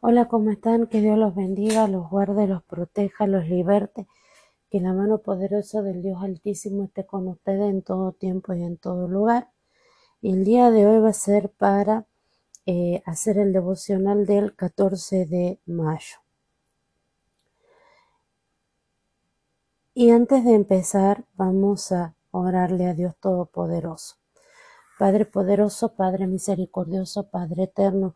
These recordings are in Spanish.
Hola, ¿cómo están? Que Dios los bendiga, los guarde, los proteja, los liberte. Que la mano poderosa del Dios Altísimo esté con ustedes en todo tiempo y en todo lugar. Y el día de hoy va a ser para eh, hacer el devocional del 14 de mayo. Y antes de empezar, vamos a orarle a Dios Todopoderoso. Padre poderoso, Padre misericordioso, Padre eterno,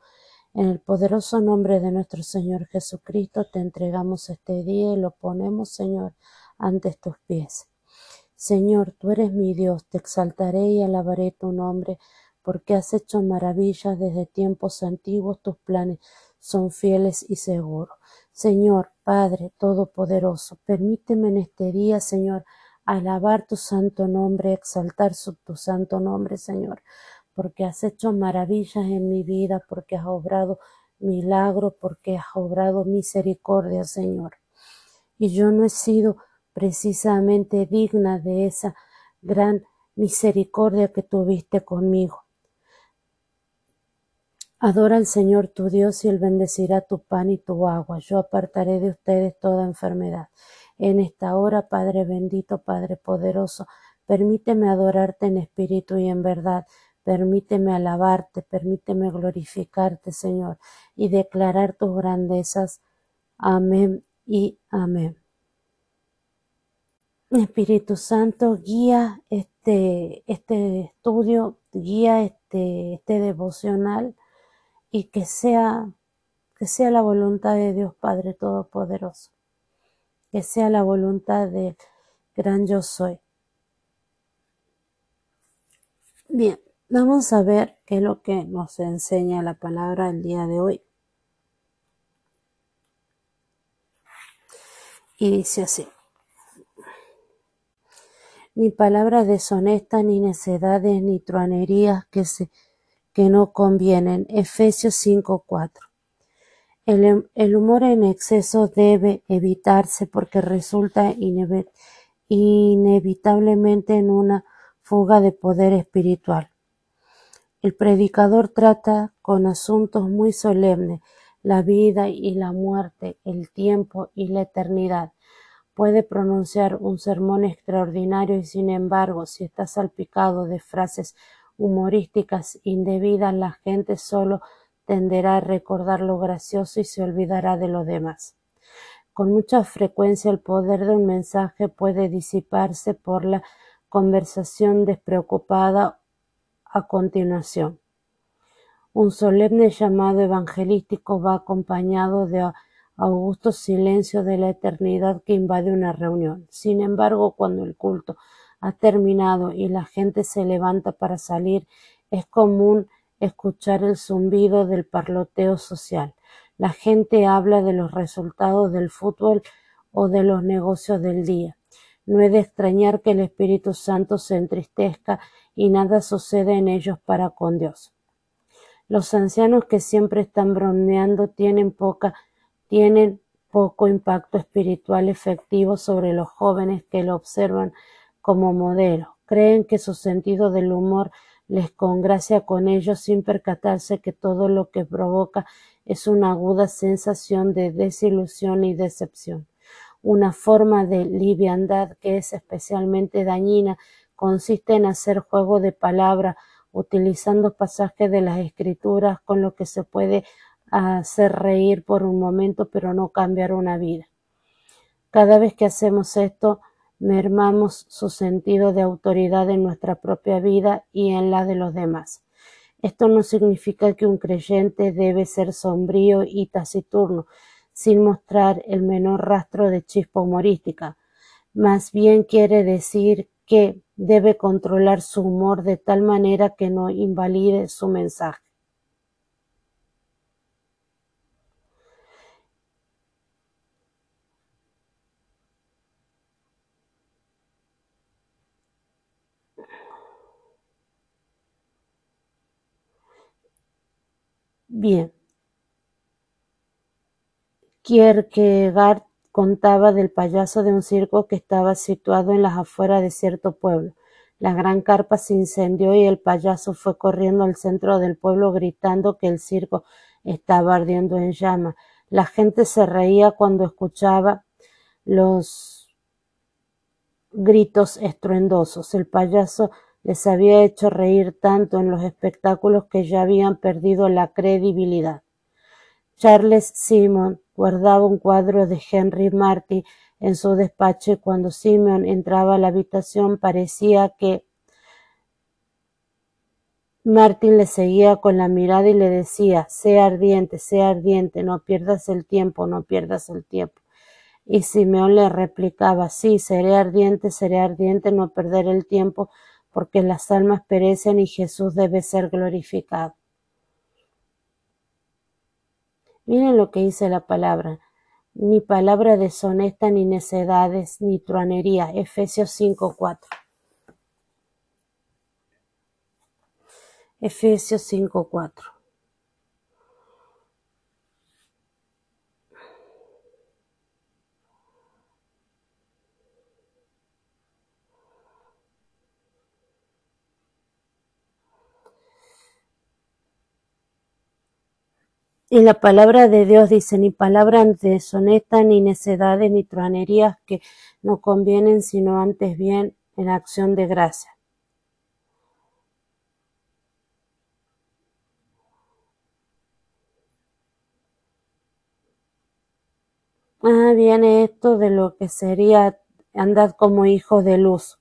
en el poderoso nombre de nuestro Señor Jesucristo te entregamos este día y lo ponemos, Señor, ante tus pies. Señor, tú eres mi Dios, te exaltaré y alabaré tu nombre, porque has hecho maravillas desde tiempos antiguos, tus planes son fieles y seguros. Señor, Padre Todopoderoso, permíteme en este día, Señor, alabar tu santo nombre, exaltar tu santo nombre, Señor porque has hecho maravillas en mi vida, porque has obrado milagros, porque has obrado misericordia, Señor. Y yo no he sido precisamente digna de esa gran misericordia que tuviste conmigo. Adora al Señor tu Dios y Él bendecirá tu pan y tu agua. Yo apartaré de ustedes toda enfermedad. En esta hora, Padre bendito, Padre poderoso, permíteme adorarte en espíritu y en verdad Permíteme alabarte, permíteme glorificarte, Señor, y declarar tus grandezas. Amén y amén. Espíritu Santo, guía este, este estudio, guía este, este devocional y que sea, que sea la voluntad de Dios Padre Todopoderoso, que sea la voluntad de gran yo soy. Bien, Vamos a ver qué es lo que nos enseña la palabra el día de hoy. Y dice así. Ni palabras deshonestas, ni necedades, ni truanerías que, se, que no convienen. Efesios 5.4. El, el humor en exceso debe evitarse porque resulta inevitablemente en una fuga de poder espiritual. El predicador trata con asuntos muy solemnes, la vida y la muerte, el tiempo y la eternidad. Puede pronunciar un sermón extraordinario y sin embargo, si está salpicado de frases humorísticas indebidas, la gente solo tenderá a recordar lo gracioso y se olvidará de lo demás. Con mucha frecuencia el poder de un mensaje puede disiparse por la conversación despreocupada a continuación, un solemne llamado evangelístico va acompañado de augusto silencio de la eternidad que invade una reunión. Sin embargo, cuando el culto ha terminado y la gente se levanta para salir, es común escuchar el zumbido del parloteo social. La gente habla de los resultados del fútbol o de los negocios del día. No es de extrañar que el Espíritu Santo se entristezca y nada sucede en ellos para con Dios. Los ancianos que siempre están bromeando tienen poca, tienen poco impacto espiritual efectivo sobre los jóvenes que lo observan como modelo. Creen que su sentido del humor les congracia con ellos sin percatarse que todo lo que provoca es una aguda sensación de desilusión y decepción. Una forma de liviandad que es especialmente dañina consiste en hacer juego de palabras utilizando pasajes de las escrituras con lo que se puede hacer reír por un momento pero no cambiar una vida. Cada vez que hacemos esto, mermamos su sentido de autoridad en nuestra propia vida y en la de los demás. Esto no significa que un creyente debe ser sombrío y taciturno, sin mostrar el menor rastro de chispa humorística. Más bien quiere decir que debe controlar su humor de tal manera que no invalide su mensaje. Bien. Kierkegaard contaba del payaso de un circo que estaba situado en las afueras de cierto pueblo. La gran carpa se incendió y el payaso fue corriendo al centro del pueblo gritando que el circo estaba ardiendo en llama. La gente se reía cuando escuchaba los gritos estruendosos. El payaso les había hecho reír tanto en los espectáculos que ya habían perdido la credibilidad. Charles Simon guardaba un cuadro de Henry Martin en su despacho y cuando Simeon entraba a la habitación parecía que Martin le seguía con la mirada y le decía, sea ardiente, sea ardiente, no pierdas el tiempo, no pierdas el tiempo. Y Simeón le replicaba, sí, seré ardiente, seré ardiente, no perder el tiempo, porque las almas perecen y Jesús debe ser glorificado. Miren lo que dice la palabra ni palabra deshonesta, ni necedades, ni truanería. Efesios 5.4. Efesios 5.4. Y la palabra de Dios dice, ni palabras deshonestas, ni necedades, ni truanerías que no convienen, sino antes bien en acción de gracia. Ah, viene esto de lo que sería andar como hijos de luz.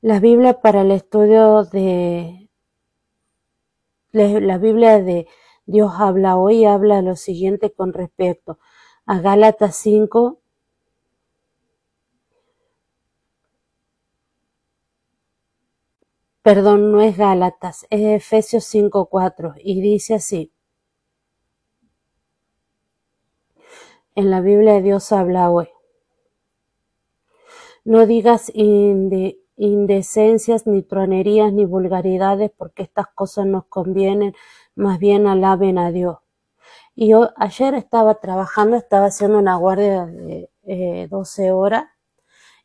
La Biblia para el estudio de la Biblia de Dios habla hoy habla lo siguiente con respecto a Gálatas 5, perdón, no es Gálatas, es Efesios 5.4 y dice así. En la Biblia de Dios habla hoy. No digas indecencias, ni truanerías, ni vulgaridades, porque estas cosas nos convienen, más bien alaben a Dios. Y yo ayer estaba trabajando, estaba haciendo una guardia de eh, 12 horas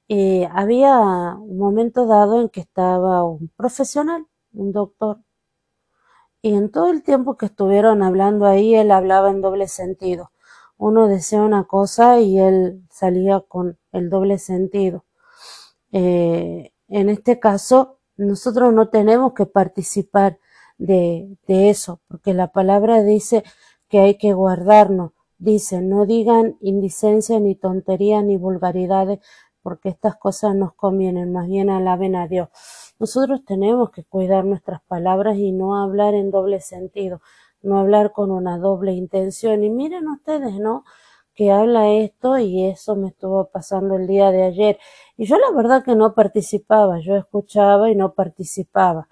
y había un momento dado en que estaba un profesional, un doctor, y en todo el tiempo que estuvieron hablando ahí, él hablaba en doble sentido. Uno decía una cosa y él salía con el doble sentido. Eh, en este caso, nosotros no tenemos que participar de, eso, porque la palabra dice que hay que guardarnos. Dice, no digan indicencia, ni tonterías, ni vulgaridades, porque estas cosas nos convienen, más bien alaben a Dios. Nosotros tenemos que cuidar nuestras palabras y no hablar en doble sentido, no hablar con una doble intención. Y miren ustedes, ¿no? Que habla esto y eso me estuvo pasando el día de ayer. Y yo la verdad que no participaba, yo escuchaba y no participaba,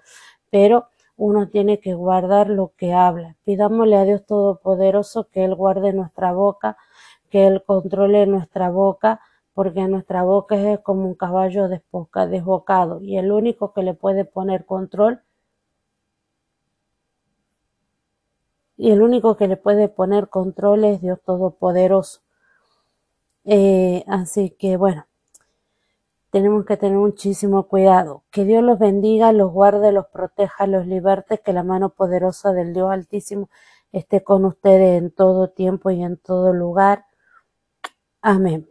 pero uno tiene que guardar lo que habla. Pidámosle a Dios Todopoderoso que Él guarde nuestra boca, que Él controle nuestra boca, porque nuestra boca es como un caballo desbocado y el único que le puede poner control y el único que le puede poner control es Dios Todopoderoso. Eh, así que bueno, tenemos que tener muchísimo cuidado. Que Dios los bendiga, los guarde, los proteja, los liberte, que la mano poderosa del Dios Altísimo esté con ustedes en todo tiempo y en todo lugar. Amén.